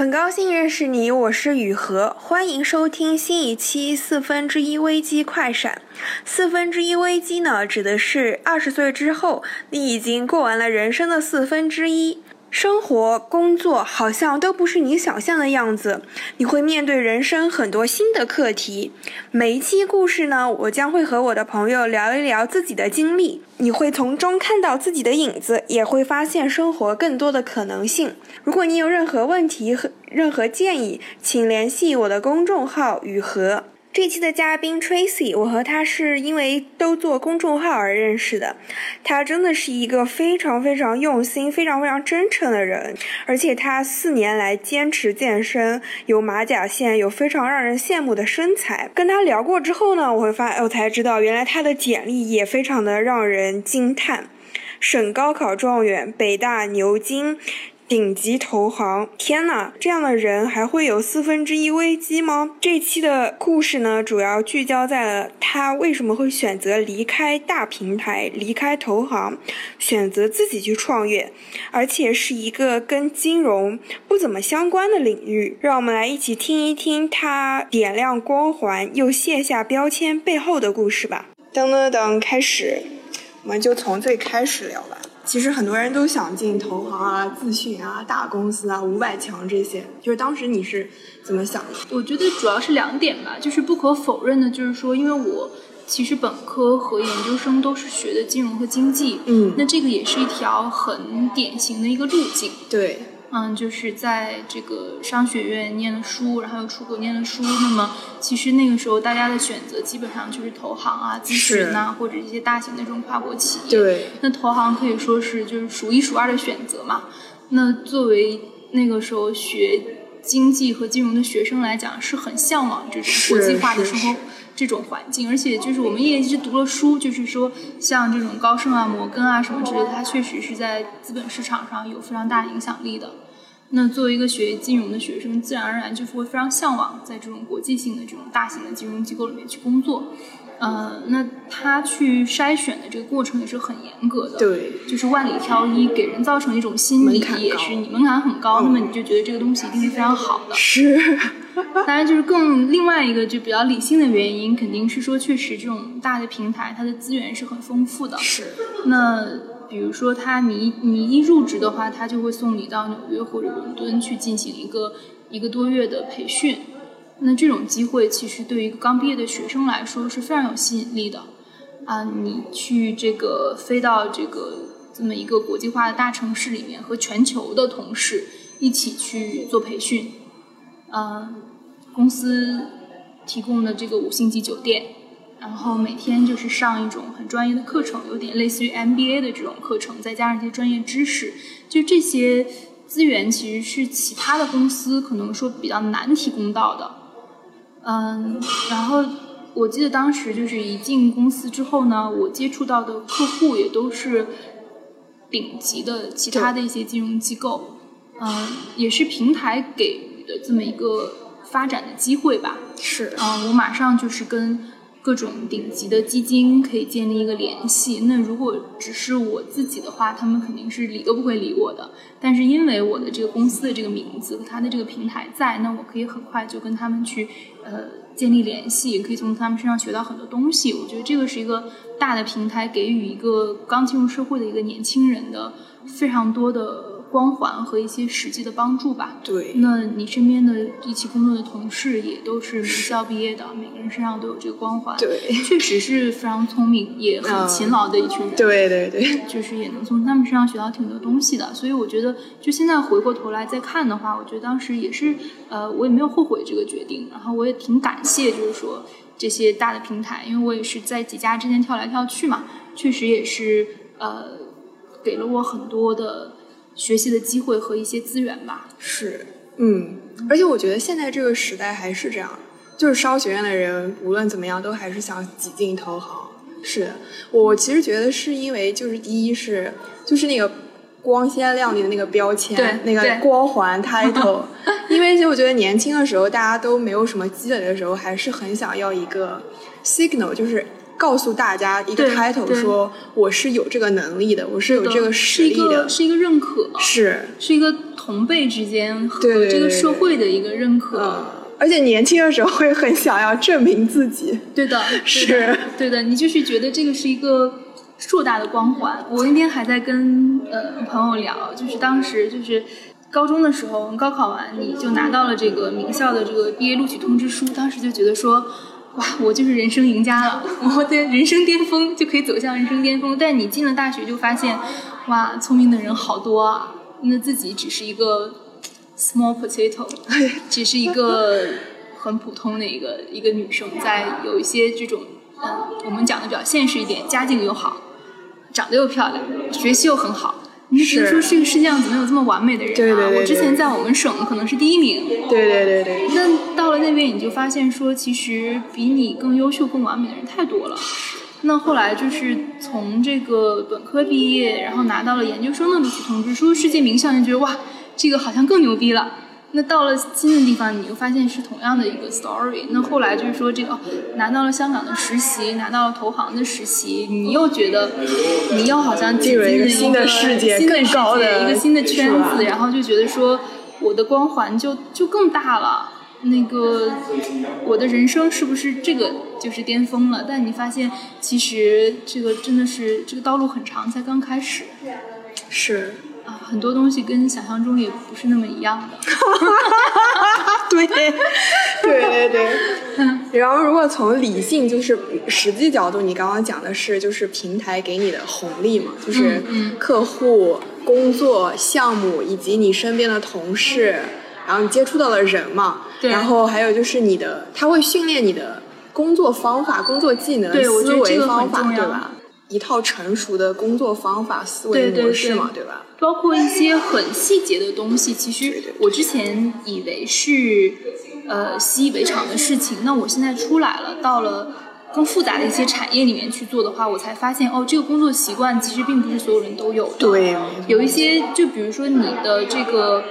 很高兴认识你，我是雨禾，欢迎收听新一期四分之一危机快闪。四分之一危机呢，指的是二十岁之后，你已经过完了人生的四分之一。生活、工作好像都不是你想象的样子，你会面对人生很多新的课题。每一期故事呢，我将会和我的朋友聊一聊自己的经历，你会从中看到自己的影子，也会发现生活更多的可能性。如果你有任何问题和任何建议，请联系我的公众号雨禾。这期的嘉宾 Tracy，我和他是因为都做公众号而认识的。他真的是一个非常非常用心、非常非常真诚的人，而且他四年来坚持健身，有马甲线，有非常让人羡慕的身材。跟他聊过之后呢，我会发，我才知道原来他的简历也非常的让人惊叹：省高考状元，北大牛津。顶级投行，天呐，这样的人还会有四分之一危机吗？这期的故事呢，主要聚焦在了他为什么会选择离开大平台，离开投行，选择自己去创业，而且是一个跟金融不怎么相关的领域。让我们来一起听一听他点亮光环又卸下标签背后的故事吧。噔噔噔，开始，我们就从最开始聊吧。其实很多人都想进投行啊、咨询啊、大公司啊、五百强这些。就是当时你是怎么想的？我觉得主要是两点吧，就是不可否认的，就是说，因为我其实本科和研究生都是学的金融和经济，嗯，那这个也是一条很典型的一个路径。对。嗯，就是在这个商学院念了书，然后又出国念了书。那么，其实那个时候大家的选择基本上就是投行啊、咨询呐，或者一些大型的这种跨国企业。对。那投行可以说是就是数一数二的选择嘛。那作为那个时候学经济和金融的学生来讲，是很向往这种国际化的生活。这种环境，而且就是我们也一直读了书，就是说像这种高盛啊、摩根啊什么之类的，它确实是在资本市场上有非常大影响力的。那作为一个学金融的学生，自然而然就是会非常向往在这种国际性的这种大型的金融机构里面去工作。呃，那他去筛选的这个过程也是很严格的，对，就是万里挑一，给人造成一种心理也是你门槛很高，那么你就觉得这个东西一定是非常好的。是。当然，就是更另外一个就比较理性的原因，肯定是说，确实这种大的平台，它的资源是很丰富的。是。那比如说，他你你一入职的话，他就会送你到纽约或者伦敦去进行一个一个多月的培训。那这种机会，其实对于一个刚毕业的学生来说是非常有吸引力的。啊，你去这个飞到这个这么一个国际化的大城市里面，和全球的同事一起去做培训。嗯，公司提供的这个五星级酒店，然后每天就是上一种很专业的课程，有点类似于 MBA 的这种课程，再加上一些专业知识，就这些资源其实是其他的公司可能说比较难提供到的。嗯，然后我记得当时就是一进公司之后呢，我接触到的客户也都是顶级的其他的一些金融机构，嗯，也是平台给予。的这么一个发展的机会吧，是啊，我马上就是跟各种顶级的基金可以建立一个联系。那如果只是我自己的话，他们肯定是理都不会理我的。但是因为我的这个公司的这个名字和他的这个平台在，那我可以很快就跟他们去呃建立联系，可以从他们身上学到很多东西。我觉得这个是一个大的平台给予一个刚进入社会的一个年轻人的非常多的。光环和一些实际的帮助吧。对，那你身边的一起工作的同事也都是名校毕业的，每个人身上都有这个光环。对，确实是非常聪明也很勤劳的一群人。对对对，就是也能从他们身上学到挺多东西的。所以我觉得，就现在回过头来再看的话，我觉得当时也是，呃，我也没有后悔这个决定。然后我也挺感谢，就是说这些大的平台，因为我也是在几家之间跳来跳去嘛，确实也是呃，给了我很多的。学习的机会和一些资源吧。是，嗯，而且我觉得现在这个时代还是这样，就是商学院的人无论怎么样都还是想挤进投行。是的，我其实觉得是因为就是第一是就是那个光鲜亮丽的那个标签，那个光环 title，因为就我觉得年轻的时候大家都没有什么积累的时候，还是很想要一个 signal，就是。告诉大家一个对 title，说我是有这个能力的，我是有这个实力的，是一个认可，是，是一个同辈之间和这个社会的一个认可。嗯，而且年轻的时候会很想要证明自己，对的，对的是对的，你就是觉得这个是一个硕大的光环。我那天还在跟呃朋友聊，就是当时就是高中的时候，高考完你就拿到了这个名校的这个毕业录取通知书，当时就觉得说。哇，我就是人生赢家了，我的人生巅峰就可以走向人生巅峰。但你进了大学就发现，哇，聪明的人好多啊，那自己只是一个 small potato，只是一个很普通的一个一个女生，在有一些这种，嗯，我们讲的比较现实一点，家境又好，长得又漂亮，学习又很好。你就觉得说，这个世界上怎么有这么完美的人啊？对对对对我之前在我们省可能是第一名，对对对对，那到了那边，你就发现说，其实比你更优秀、更完美的人太多了。那后来就是从这个本科毕业，然后拿到了研究生的录取通知书，世界名校，就觉得哇，这个好像更牛逼了。那到了新的地方，你又发现是同样的一个 story。那后来就是说，这个、哦、拿到了香港的实习，拿到了投行的实习，你又觉得你又好像进入了一个新的世界新的更高的世界一个新的圈子，然后就觉得说我的光环就就更大了。那个我的人生是不是这个就是巅峰了？但你发现其实这个真的是这个道路很长，才刚开始是，啊，很多东西跟想象中也不是那么一样的。对，对对对。然后，如果从理性就是实际角度，你刚刚讲的是就是平台给你的红利嘛，就是嗯客户、工作、项目以及你身边的同事，然后你接触到的人嘛，对然后还有就是你的，他会训练你的工作方法、工作技能、思维方法，对吧？一套成熟的工作方法、思维模式对嘛，对吧？包括一些很细节的东西，其实我之前以为是呃习以为常的事情，那我现在出来了，到了更复杂的一些产业里面去做的话，我才发现哦，这个工作习惯其实并不是所有人都有的。对，有一些，就比如说你的这个，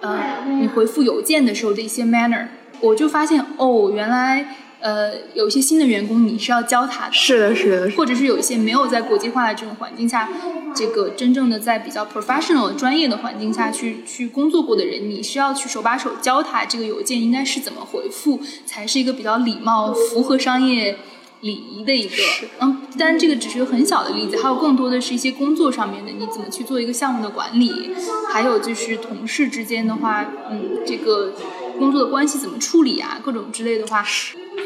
呃，你回复邮件的时候的一些 manner，我就发现哦，原来呃有一些新的员工你是要教他的，是的，是的，或者是有一些没有在国际化的这种环境下，这个真正的在比较 professional 的专业的环境下去去工作过的人，你是要去手把手教他这个邮件应该是怎么回复，才是一个比较礼貌、符合商业礼仪的一个。嗯，当然这个只是一个很小的例子，还有更多的是一些工作上面的，你怎么去做一个项目的管理，还有就是同事之间的话，嗯，这个工作的关系怎么处理啊，各种之类的话。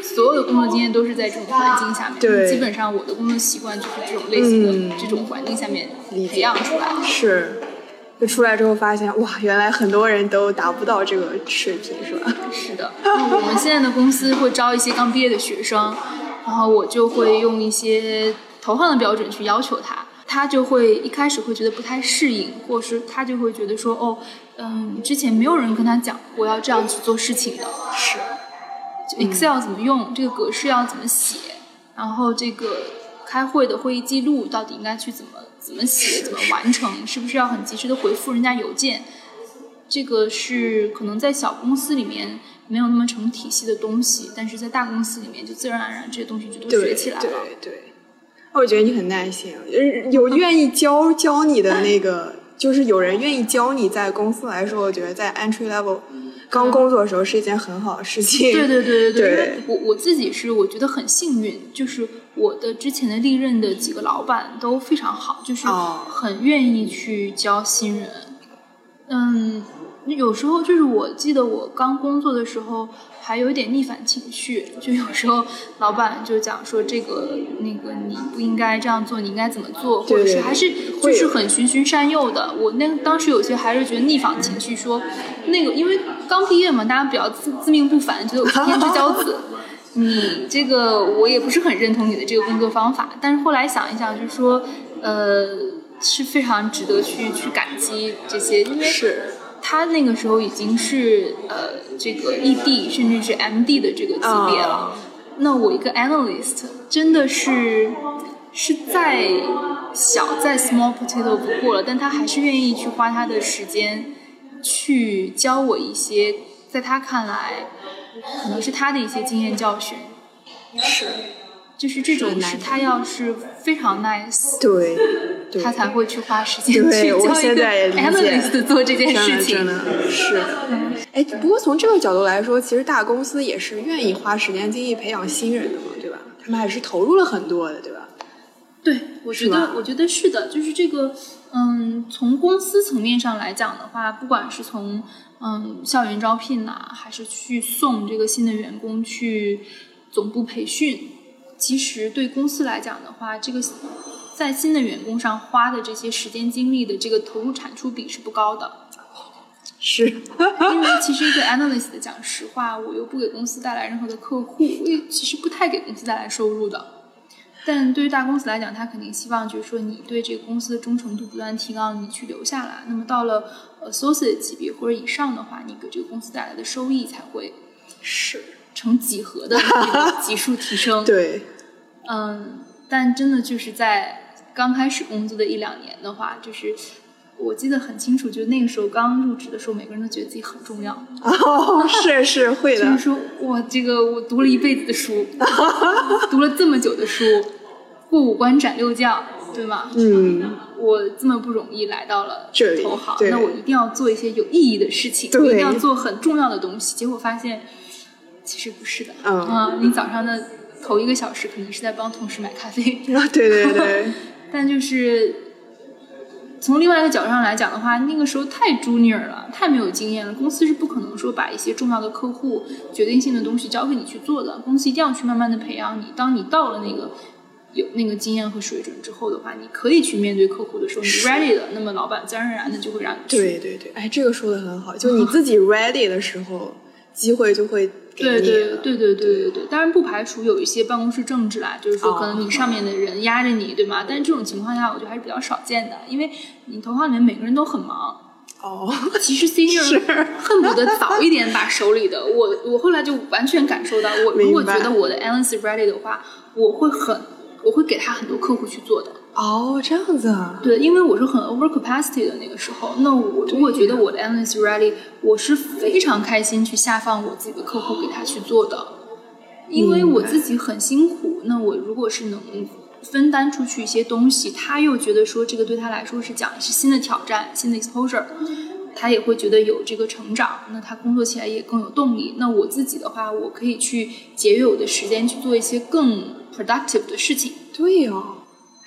所有的工作经验都是在这种环境下面，对。基本上我的工作习惯就是这种类型的、嗯。这种环境下面培养出来的。是，就出来之后发现，哇，原来很多人都达不到这个水平，是吧？是的，那我们现在的公司会招一些刚毕业的学生，然后我就会用一些投行的标准去要求他，他就会一开始会觉得不太适应，或是他就会觉得说，哦，嗯，之前没有人跟他讲过要这样去做事情的，是，就 Excel 怎么用，这个格式要怎么写，然后这个开会的会议记录到底应该去怎么怎么写，怎么完成，是不是要很及时的回复人家邮件？这个是可能在小公司里面没有那么成体系的东西，但是在大公司里面就自然而然这些东西就都对学起来了。对对对，我觉得你很耐心，有 愿意教教你的那个，就是有人愿意教你，在公司来说，我觉得在 entry level 刚工作的时候是一件很好的事情。对对对对对我我自己是我觉得很幸运，就是我的之前的历任的几个老板都非常好，就是哦很愿意去教新人。嗯，有时候就是我记得我刚工作的时候还有一点逆反情绪，就有时候老板就讲说这个那个你不应该这样做，你应该怎么做，或者是还是就是很循循善诱的。我那当时有些还是觉得逆反情绪说，那个因为刚毕业嘛，大家比较自自命不凡，觉得我是天之骄子。你这个我也不是很认同你的这个工作方法，但是后来想一想，就是说，呃，是非常值得去去感激这些，因为是他那个时候已经是呃这个 ED 甚至是 MD 的这个级别了。啊那我一个 analyst 真的是是再小再 small potato 不过了，但他还是愿意去花他的时间去教我一些在他看来可能是他的一些经验教训。是，就是这种是他要是非常 nice，对，对他才会去花时间对我去教一个现在也理解 analyst 做这件事情。真的是。哎，不过从这个角度来说，其实大公司也是愿意花时间精力培养新人的嘛，对吧？他们还是投入了很多的，对吧？对，我觉得，我觉得是的，就是这个，嗯，从公司层面上来讲的话，不管是从嗯校园招聘呐、还是去送这个新的员工去总部培训，其实对公司来讲的话，这个在新的员工上花的这些时间精力的这个投入产出比是不高的。是，因为其实一个 analyst 讲实话，我又不给公司带来任何的客户，我也其实不太给公司带来收入的。但对于大公司来讲，他肯定希望就是说你对这个公司的忠诚度不断提高，你去留下来。那么到了 associate 级别或者以上的话，你给这个公司带来的收益才会是，成几何的这个 级数提升。对，嗯，但真的就是在刚开始工作的一两年的话，就是我记得很清楚，就那个时候刚入职的时候，每个人都觉得自己很重要。哦，是是会的，就是说，哇，这个我读了一辈子的书，读了这么久的书，过五关斩六将，对吗？嗯，我这么不容易来到了这里投行，那我一定要做一些有意义的事情，我一定要做很重要的东西。结果发现，其实不是的。嗯啊，你早上的头一个小时可能是在帮同事买咖啡，啊，对对对，但就是从另外一个角度上来讲的话，那个时候太 junior 了，太没有经验了。公司是不可能说把一些重要的客户、决定性的东西交给你去做的。公司一定要去慢慢的培养你。当你到了那个有那个经验和水准之后的话，你可以去面对客户的时候，你 ready 了，那么老板自然而然的就会让你去。对对对，哎，这个说的很好，就你自己 ready 的时候，机会就会给对你了。对对对对对对，当然不排除有一些办公室政治啦，就是说哦可能你上面的人压着你，对吗？但是这种情况下，我觉得还是比较少见的，因为你投行里面每个人都很忙，哦，其实 senior 恨不得早一点把手里的我，我后来就完全感受到，我如果觉得我的 analyst ready 的话，我会很，我会给他很多客户去做的。哦，这样子啊，对，因为我是很 over capacity 的那个时候，那我如果觉得我的 analyst ready，我是非常开心去下放我自己的客户给他去做的，因为我自己很辛苦，那我如果是能分担出去一些东西，他又觉得说这个对他来说是讲是新的挑战、新的 exposure，他也会觉得有这个成长，那他工作起来也更有动力。那我自己的话，我可以去节约我的时间去做一些更 productive 的事情。对哦，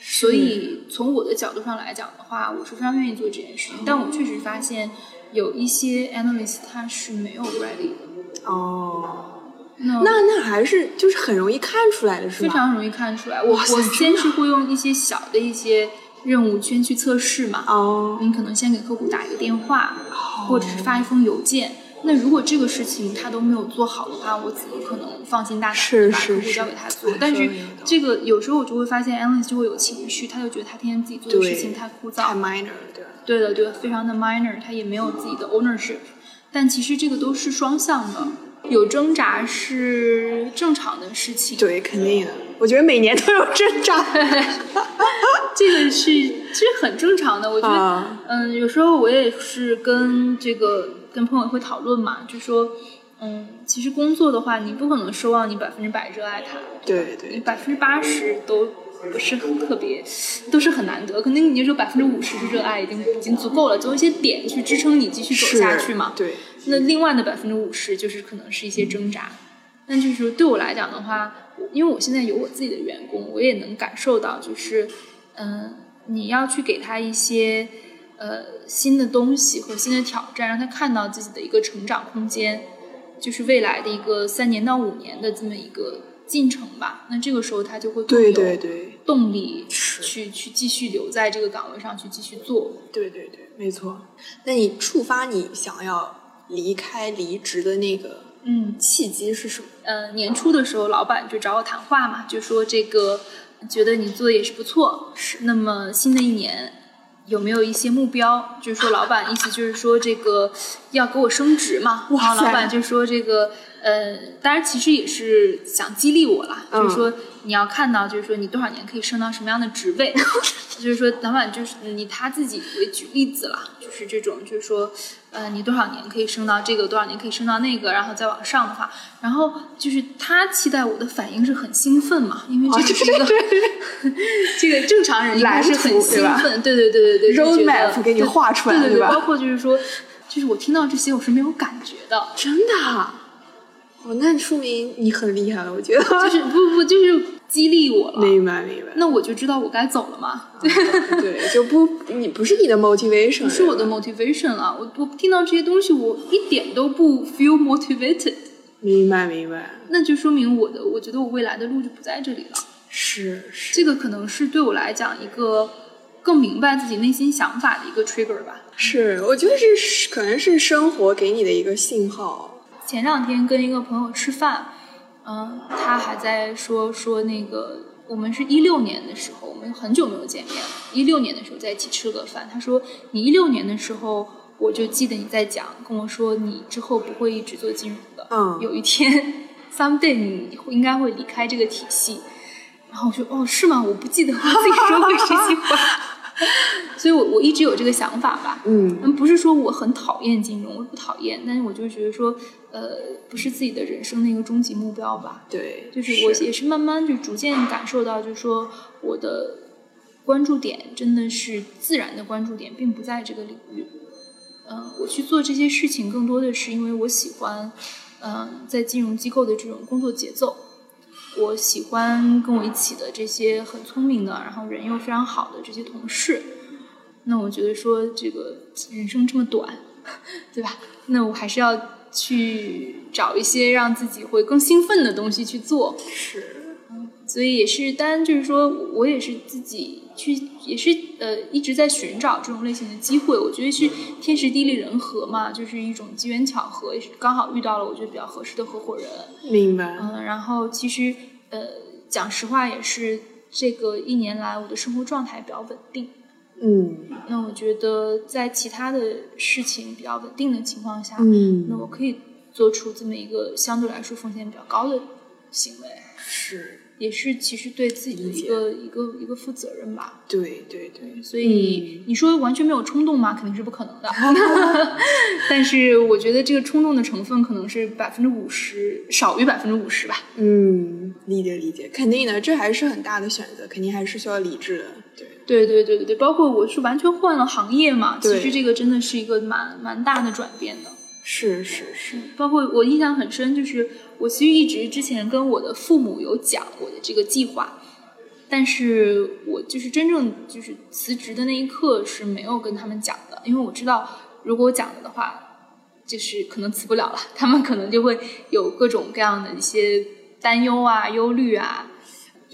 所以从我的角度上来讲的话，我是非常愿意做这件事情。但我确实发现有一些 analyst 他是没有 ready 的，哦，那那那还是就是很容易看出来的是吧？非常容易看出来。我我先是会用一些小的一些任务先去测试嘛，哦，你可能先给客户打一个电话，或者是发一封邮件。那如果这个事情他都没有做好的话，我怎么可能放心大胆是地把客户交给他做哎？但是这个有时候我就会发现 analyst 就会有情绪，他就觉得他天天自己做的事情太枯燥太，minor，对的，对的，非常的 minor，他也没有自己的 ownership，但其实这个都是双向的，有挣扎是正常的事情。对，肯定的。我觉得每年都有挣扎。这个是其实很正常的，我觉得，啊嗯，有时候我也是跟这个跟朋友会讨论嘛，就说，嗯，其实工作的话，你不可能奢望你百分之百热爱它，对对你百分之八十都不是很特别，都是很难得，可能你就说百分之五十是热爱，已经已经足够了，总有一些点去支撑你继续走下去嘛。对，那另外的百分之五十就是可能是一些挣扎。那就是说对我来讲的话，因为我现在有我自己的员工，我也能感受到，就是嗯、你要去给他一些呃新的东西和新的挑战，让他看到自己的一个成长空间，就是未来的一个三年到五年的这么一个进程吧。那这个时候他就会对对对动力去去继续留在这个岗位上去继续做。对对对，没错。那你触发你想要离开离职的那个嗯，契机是什么？呃，年初的时候，老板就找我谈话嘛，就说这个觉得你做的也是不错，是那么新的一年有没有一些目标？就是说，老板意思就是说这个要给我升职嘛，然后老板就说这个呃，当然其实也是想激励我啦，嗯就是说你要看到，就是说你多少年可以升到什么样的职位，就是说，老板就是以他自己为举例子了，就是这种，就是说，呃，你多少年可以升到这个，多少年可以升到那个，然后再往上的话，然后就是他期待我的反应是很兴奋嘛，因为这个是一个、这个正常人应该是很兴奋，对对对对对，road map 给你画出来，对对对？包括就是说，就是我听到这些我是没有感觉的，真的。哦，那说明你很厉害了，我觉得。就是 不不就是激励我了，明白明白。那我就知道我该走了嘛。对，就不你不是你的 motivation，不是我的 motivation 啊。我我听到这些东西，我一点都不 feel motivated。明白明白。那就说明我的，我觉得我未来的路就不在这里了。是是。这个可能是对我来讲一个更明白自己内心想法的一个 trigger 吧。是，我觉得是可能是生活给你的一个信号。前两天跟一个朋友吃饭，嗯，他还在说说那个，我们是一六年的时候，我们很久没有见面了。一六年的时候在一起吃了个饭，他说你一六年的时候，我就记得你在讲，跟我说你之后不会一直做金融的，嗯，有一天 someday 你应该会离开这个体系。然后我说哦，是吗？我不记得我自己说过这句话。所以，我我一直有这个想法吧。嗯，不是说我很讨厌金融，我不讨厌，但是我就觉得说，呃，不是自己的人生的一个终极目标吧。对，就是我也是慢慢就逐渐感受到，就是说我的关注点真的是自然的关注点，并不在这个领域。嗯，我去做这些事情，更多的是因为我喜欢，嗯，在金融机构的这种工作节奏。我喜欢跟我一起的这些很聪明的，然后人又非常好的这些同事。那我觉得说，这个人生这么短，对吧？那我还是要去找一些让自己会更兴奋的东西去做。是，嗯，所以也是，当然就是说我也是自己去，也是呃一直在寻找这种类型的机会。我觉得是天时地利人和嘛，就是一种机缘巧合，也是刚好遇到了我觉得比较合适的合伙人。明白。嗯，然后其实呃，讲实话也是这个一年来我的生活状态比较稳定。嗯，那我觉得在其他的事情比较稳定的情况下，嗯，那我可以做出这么一个相对来说风险比较高的行为，是，也是其实对自己的一个一个一个负责任吧。对对对，所以你说完全没有冲动吗？肯定是不可能的。但是我觉得这个冲动的成分可能是百分之五十，少于百分之五十吧。嗯，理解理解，肯定的，这还是很大的选择，肯定还是需要理智的。对。对对对对对，包括我是完全换了行业嘛，其实这个真的是一个蛮蛮大的转变的。是是是，包括我印象很深，就是我其实一直之前跟我的父母有讲我的这个计划，但是我就是真正就是辞职的那一刻是没有跟他们讲的，因为我知道如果我讲了的话，就是可能辞不了了，他们可能就会有各种各样的一些担忧啊、忧虑啊。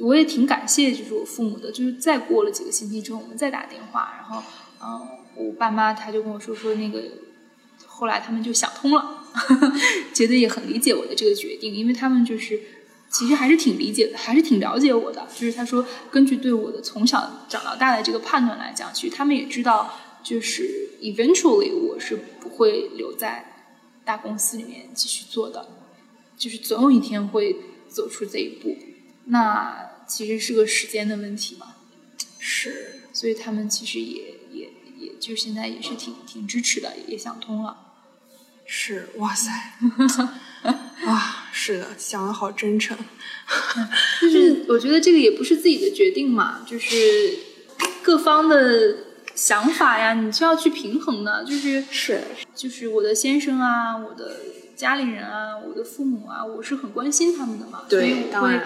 我也挺感谢，就是我父母的，就是再过了几个星期之后，我们再打电话，然后，嗯，我爸妈他就跟我说说那个，后来他们就想通了，觉得也很理解我的这个决定，因为他们就是其实还是挺理解的，还是挺了解我的。就是他说，根据对我的从小长到大的这个判断来讲，其实他们也知道，就是 eventually 我是不会留在大公司里面继续做的，就是总有一天会走出这一步。那其实是个时间的问题嘛，是，所以他们其实也也也就现在也是挺挺支持的，也想通了。是，哇塞，啊，是的，想的好真诚。就是 我觉得这个也不是自己的决定嘛，就是各方的想法呀，你是要去平衡的。就是是，就是我的先生啊，我的。家里人啊，我的父母啊，我是很关心他们的嘛，所以我会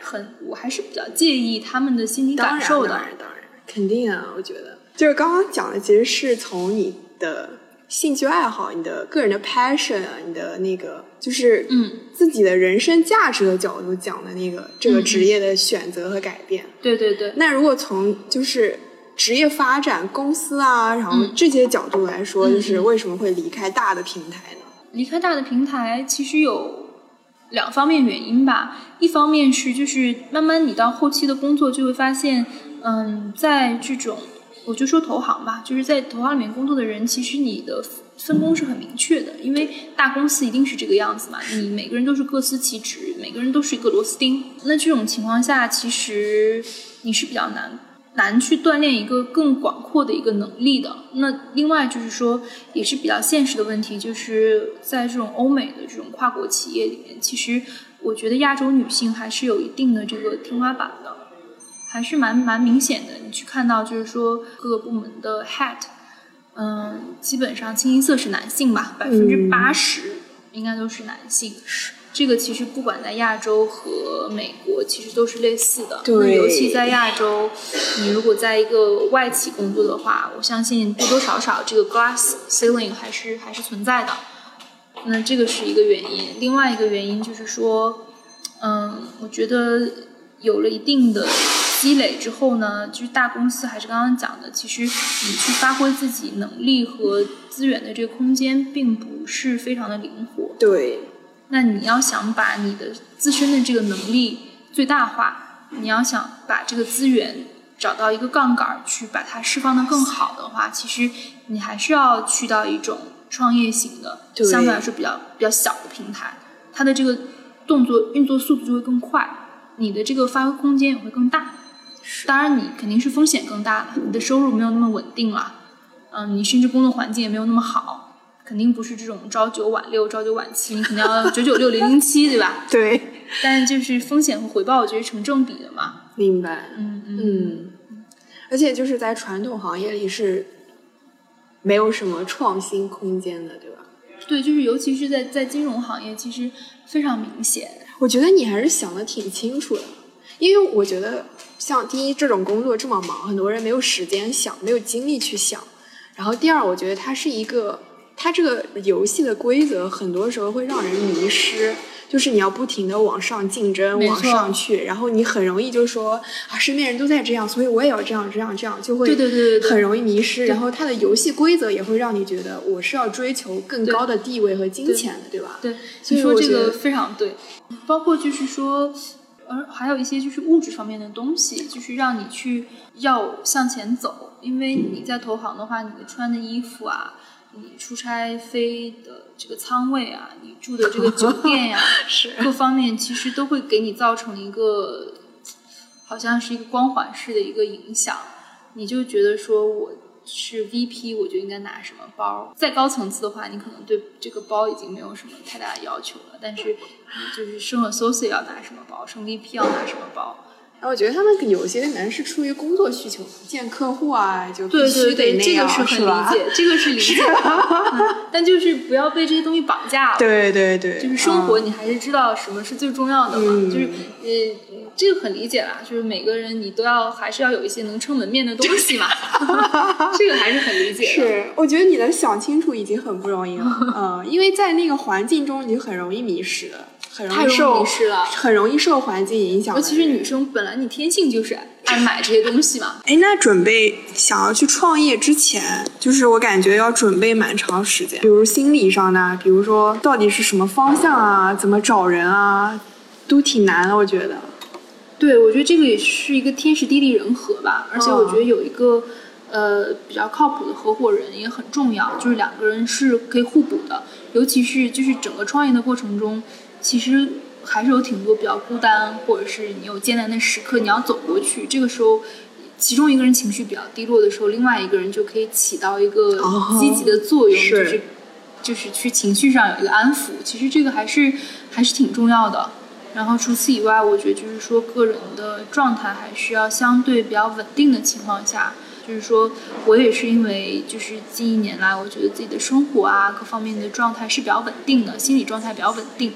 很，我还是比较介意他们的心理感受的。当然，当然，肯定啊，我觉得就是刚刚讲的，其实是从你的兴趣爱好、你的个人的 passion 啊，你的那个就是嗯自己的人生价值的角度讲的那个这个职业的选择和改变。对对对。那如果从就是职业发展、公司啊，然后这些角度来说，就是为什么会离开大的平台呢？离开大的平台其实有两方面原因吧，一方面是就是慢慢你到后期的工作就会发现，嗯，在这种我就说投行吧，就是在投行里面工作的人，其实你的分工是很明确的，因为大公司一定是这个样子嘛，你每个人都是各司其职，每个人都是一个螺丝钉。那这种情况下，其实你是比较难难去锻炼一个更广阔的一个能力的。那另外就是说，也是比较现实的问题，就是在这种欧美的这种跨国企业里面，其实我觉得亚洲女性还是有一定的这个天花板的，还是蛮蛮明显的。你去看到就是说各个部门的 head。嗯，基本上清一色是男性吧，百分之八十应该都是男性。是这个，其实不管在亚洲和美国，其实都是类似的。对，尤其在亚洲，你如果在一个外企工作的话，我相信多多少少这个 glass ceiling 还是还是存在的。那这个是一个原因，另外一个原因就是说，嗯，我觉得有了一定的。积累之后呢，就是大公司还是刚刚讲的，其实你去发挥自己能力和资源的这个空间，并不是非常的灵活。对，那你要想把你的自身的这个能力最大化，你要想把这个资源找到一个杠杆去把它释放的更好的话，其实你还是要去到一种创业型的，相对来说比较比较小的平台，它的这个动作运作速度就会更快，你的这个发挥空间也会更大。当然，你肯定是风险更大了，你的收入没有那么稳定了，嗯，你甚至工作环境也没有那么好，肯定不是这种朝九晚六、朝九晚七，你肯定要 九九六零零七，对吧？对。但就是风险和回报，我觉得成正比的嘛。明白。嗯嗯。而且就是在传统行业里是没有什么创新空间的，对吧？对，就是尤其是在在金融行业，其实非常明显。我觉得你还是想的挺清楚的。因为我觉得，像第一这种工作这么忙，很多人没有时间想，没有精力去想。然后第二，我觉得它是一个，它这个游戏的规则很多时候会让人迷失，就是你要不停的往上竞争，往上去，然后你很容易就说啊，身边人都在这样，所以我也要这样这样这样，就会对对对很容易迷失。然后它的游戏规则也会让你觉得我是要追求更高的地位和金钱的，对吧？对，所以说这个非常对，包括就是说。而还有一些就是物质方面的东西，就是让你去要向前走，因为你在投行的话，你的穿的衣服啊，你出差飞的这个舱位啊，你住的这个酒店呀，是各方面其实都会给你造成一个，好像是一个光环式的一个影响，你就觉得说我。是 VP，我就应该拿什么包？再高层次的话，你可能对这个包已经没有什么太大的要求了。但是，就是升了 s o c i a 要拿什么包，升 VP 要拿什么包？我觉得他们有些可能是出于工作需求，见客户啊，就必须得那样，是很理解，这个是理解。但就是不要被这些东西绑架了。对对对，就是生活，你还是知道什么是最重要的嘛？就是呃。这个很理解啦，就是每个人你都要还是要有一些能撑门面的东西嘛，这个还是很理解。是，我觉得你能想清楚已经很不容易了，嗯，因为在那个环境中你很容易迷失，很容易受，很容易受环境影响。尤其是女生，本来你天性就是爱买这些东西嘛。哎，那准备想要去创业之前，就是我感觉要准备蛮长时间，比如心理上的，比如说到底是什么方向啊，怎么找人啊，都挺难的，我觉得。对，我觉得这个也是一个天时地利人和吧，而且我觉得有一个呃比较靠谱的合伙人也很重要，就是两个人是可以互补的，尤其是就是整个创业的过程中，其实还是有挺多比较孤单，或者是你有艰难的时刻你要走过去，这个时候其中一个人情绪比较低落的时候，另外一个人就可以起到一个积极的作用，就是就是去情绪上有一个安抚，其实这个还是还是挺重要的。然后除此以外，我觉得就是说，个人的状态还需要相对比较稳定的情况下，就是说我也是因为就是近一年来，我觉得自己的生活啊各方面的状态是比较稳定的，心理状态比较稳定。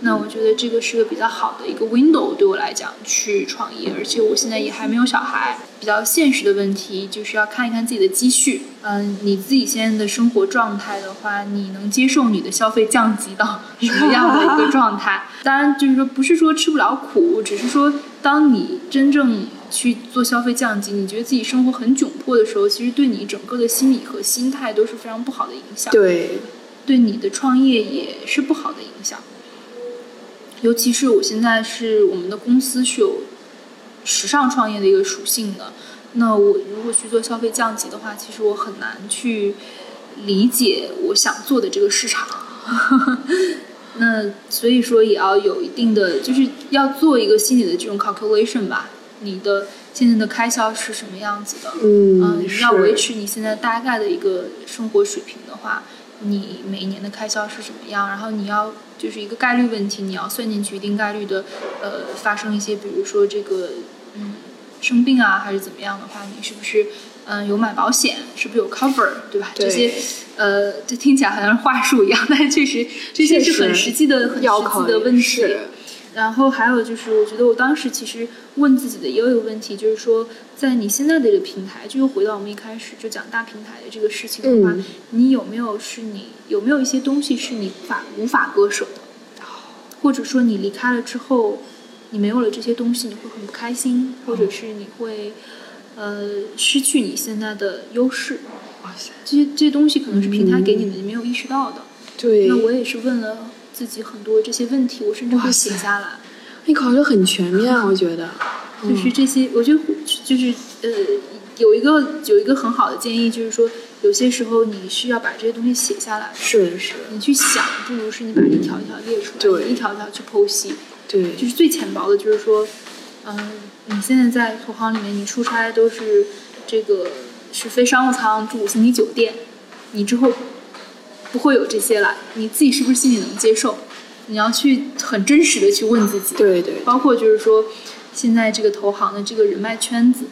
那我觉得这个是个比较好的一个 window，对我来讲去创业，而且我现在也还没有小孩。比较现实的问题就是要看一看自己的积蓄。嗯，你自己现在的生活状态的话，你能接受你的消费降级到什么样的一个状态？当然，就是说不是说吃不了苦，只是说当你真正去做消费降级，你觉得自己生活很窘迫的时候，其实对你整个的心理和心态都是非常不好的影响。对，对你的创业也是不好的影响。尤其是我现在是我们的公司是有时尚创业的一个属性的，那我如果去做消费降级的话，其实我很难去理解我想做的这个市场。那所以说也要有一定的，就是要做一个心理的这种 calculation 吧。你的现在的开销是什么样子的？嗯，你要维持你现在大概的一个生活水平的话，你每一年的开销是什么样？然后你要就是一个概率问题，你要算进去一定概率的，呃，发生一些比如说这个嗯生病啊还是怎么样的话，你是不是嗯有买保险？是不是有 cover？对吧？这些呃，这听起来好像是话术一样，但是确实这些是很实际的、很实际的问题。然后还有就是，我觉得我当时其实问自己的也有一个问题，就是说，在你现在的这个平台，就又回到我们一开始就讲大平台的这个事情的话，你有没有是你有没有一些东西是你法无法割舍的？或者说你离开了之后，你没有了这些东西，你会很不开心，或者是你会呃失去你现在的优势？哇塞，这些这些东西可能是平台给你的，你没有意识到的。对，那我也是问了。自己很多这些问题，我甚至会写下来。你考虑很全面，我觉得。就是这些，我觉得就是呃，有一个有一个很好的建议，就是说，有些时候你需要把这些东西写下来。是是。你去想，不如是你把一条一条列出来，对一条一条去剖析。对。就是最浅薄的，就是说，嗯，你现在在投行里面，你出差都是这个是飞商务舱，住五星级酒店，你之后。不会有这些了，你自己是不是心里能接受？你要去很真实的去问自己。对对。包括就是说，现在这个投行的这个人脉圈子，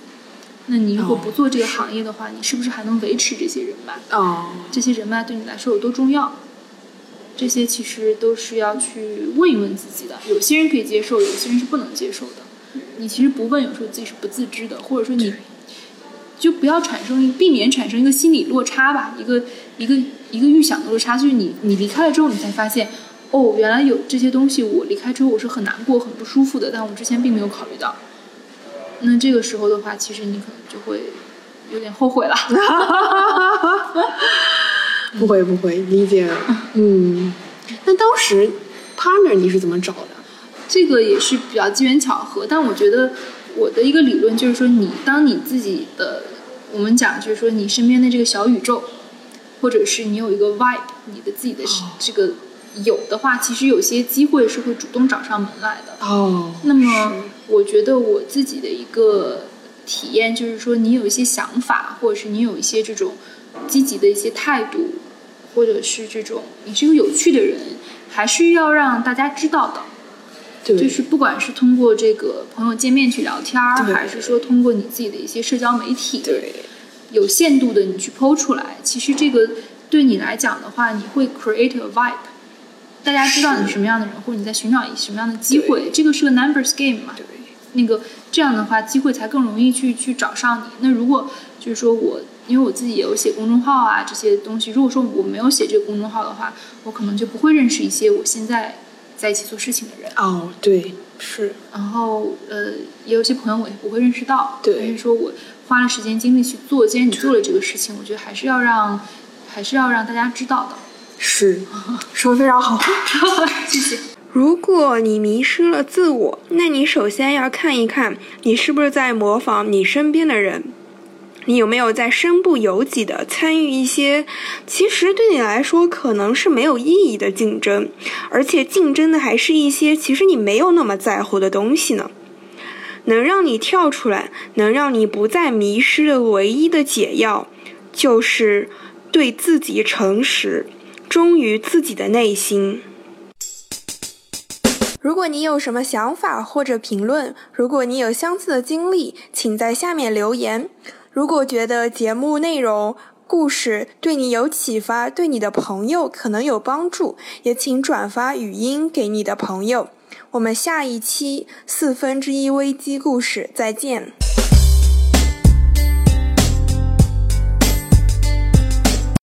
那你如果不做这个行业的话，你是不是还能维持这些人脉？哦。这些人脉对你来说有多重要？这些其实都是要去问一问自己的。有些人可以接受，有些人是不能接受的。你其实不问，有时候自己是不自知的，或者说你。就不要产生，避免产生一个心理落差吧，一个一个一个预想的落差，就是你你离开了之后，你才发现，哦，原来有这些东西，我离开之后我是很难过、很不舒服的，但我之前并没有考虑到。那这个时候的话，其实你可能就会有点后悔了。不会不会，理解。嗯，那当时 partner 你是怎么找的？这个也是比较机缘巧合，但我觉得我的一个理论就是说，你当你自己的。我们讲就是说，你身边的这个小宇宙，或者是你有一个 vibe，你的自己的这个有的话，其实有些机会是会主动找上门来的。哦。那么，我觉得我自己的一个体验就是说，你有一些想法，或者是你有一些这种积极的一些态度，或者是这种你是一个有趣的人，还是要让大家知道的。就是不管是通过这个朋友见面去聊天儿，还是说通过你自己的一些社交媒体，对，有限度的你去剖出来，其实这个对你来讲的话，你会 create a vibe，大家知道你是。什么样的人，或者你在寻找什么样的机会，这个是个 numbers game 嘛，对，那个这样的话，机会才更容易去去找上你。那如果就是说我，因为我自己也有写公众号啊这些东西，如果说我没有写这个公众号的话，我可能就不会认识一些我现在。在一起做事情的人哦，对，是。然后呃，也有些朋友我也不会认识到，对。但是说我花了时间精力去做，既然你做了这个事情，我觉得还是要让，还是要让大家知道的。是，说的非常好 谢谢。如果你迷失了自我，那你首先要看一看，你是不是在模仿你身边的人。你有没有在身不由己的参与一些其实对你来说可能是没有意义的竞争，而且竞争的还是一些其实你没有那么在乎的东西呢？能让你跳出来，能让你不再迷失的唯一的解药，就是对自己诚实，忠于自己的内心。如果你有什么想法或者评论，如果你有相似的经历，请在下面留言。如果觉得节目内容、故事对你有启发，对你的朋友可能有帮助，也请转发语音给你的朋友。我们下一期四分之一危机故事再见。